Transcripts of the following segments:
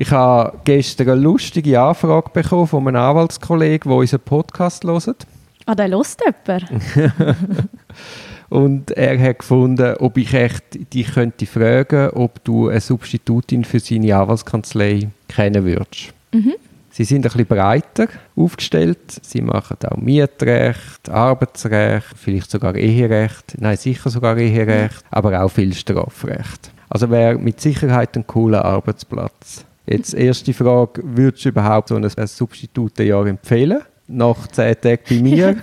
Ich habe gestern eine lustige Anfrage bekommen von einem Anwaltskollegen, der unseren Podcast hört. Ah, der hört jemand? Und er hat gefunden, ob ich echt dich könnte fragen, ob du eine Substitutin für seine Anwaltskanzlei kennen würdest. Mhm. Sie sind ein bisschen breiter aufgestellt. Sie machen auch Mietrecht, Arbeitsrecht, vielleicht sogar Eherecht. Nein, sicher sogar Eherecht, aber auch viel Strafrecht. Also wäre mit Sicherheit ein cooler Arbeitsplatz. Jetzt erste Frage, würdest du überhaupt so ein, Substitutenjahr empfehlen? Nach zehn Tagen bei mir?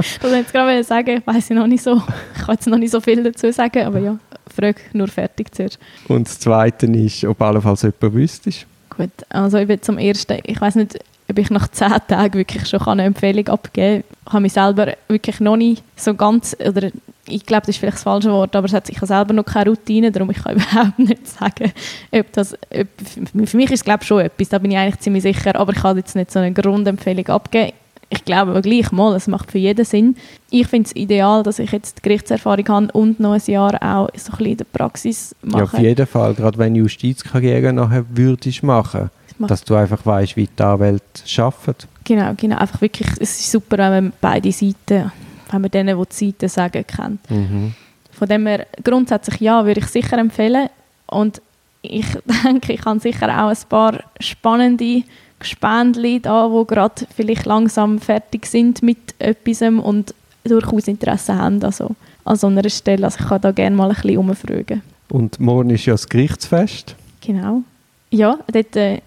ich wollte jetzt gerade sagen, ich weiß noch nicht so, ich kann jetzt noch nicht so viel dazu sagen, aber ja, frage nur fertig zuerst. Und das Zweite ist, ob allenfalls jemand wüsstest. Gut, also ich bin zum Ersten, ich weiß nicht, ob ich nach zehn Tagen wirklich schon eine Empfehlung abgeben kann. Ich habe mich selber wirklich noch nicht so ganz, oder ich glaube, das ist vielleicht das falsche Wort, aber es hat, ich habe selber noch keine Routine, darum ich kann überhaupt nicht sagen, ob das, ob, für mich ist es glaube ich schon etwas, da bin ich eigentlich ziemlich sicher, aber ich kann jetzt nicht so eine Grundempfehlung abgeben. Ich glaube aber gleich mal, es macht für jeden Sinn. Ich finde es ideal, dass ich jetzt Gerichtserfahrung habe und noch ein Jahr auch so ein bisschen in der Praxis mache. Ja, auf jeden Fall, gerade wenn Justizkarriere nachher würdest machen, dass du einfach weißt, wie die Anwälte arbeiten. Genau, genau, einfach wirklich, es ist super, wenn man beide Seiten wenn man denen, die die Seiten sagen, kennt. Mhm. Von dem her, grundsätzlich ja, würde ich sicher empfehlen. Und ich denke, ich habe sicher auch ein paar spannende Gespendli da, die gerade vielleicht langsam fertig sind mit etwas und durchaus Interesse haben also an so einer Stelle. Also ich kann da gerne mal ein bisschen umfragen. Und morgen ist ja das Gerichtsfest. Genau. Ja, dort äh,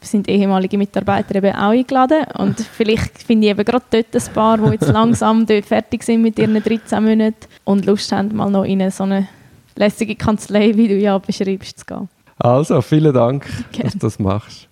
sind ehemalige Mitarbeiter eben auch eingeladen und vielleicht finde ich eben gerade dort ein paar, die jetzt langsam dort fertig sind mit ihren 13 Monaten und Lust haben, mal noch in eine so eine lässige Kanzlei, wie du ja beschreibst, zu gehen. Also, vielen Dank, Gerne. dass du das machst.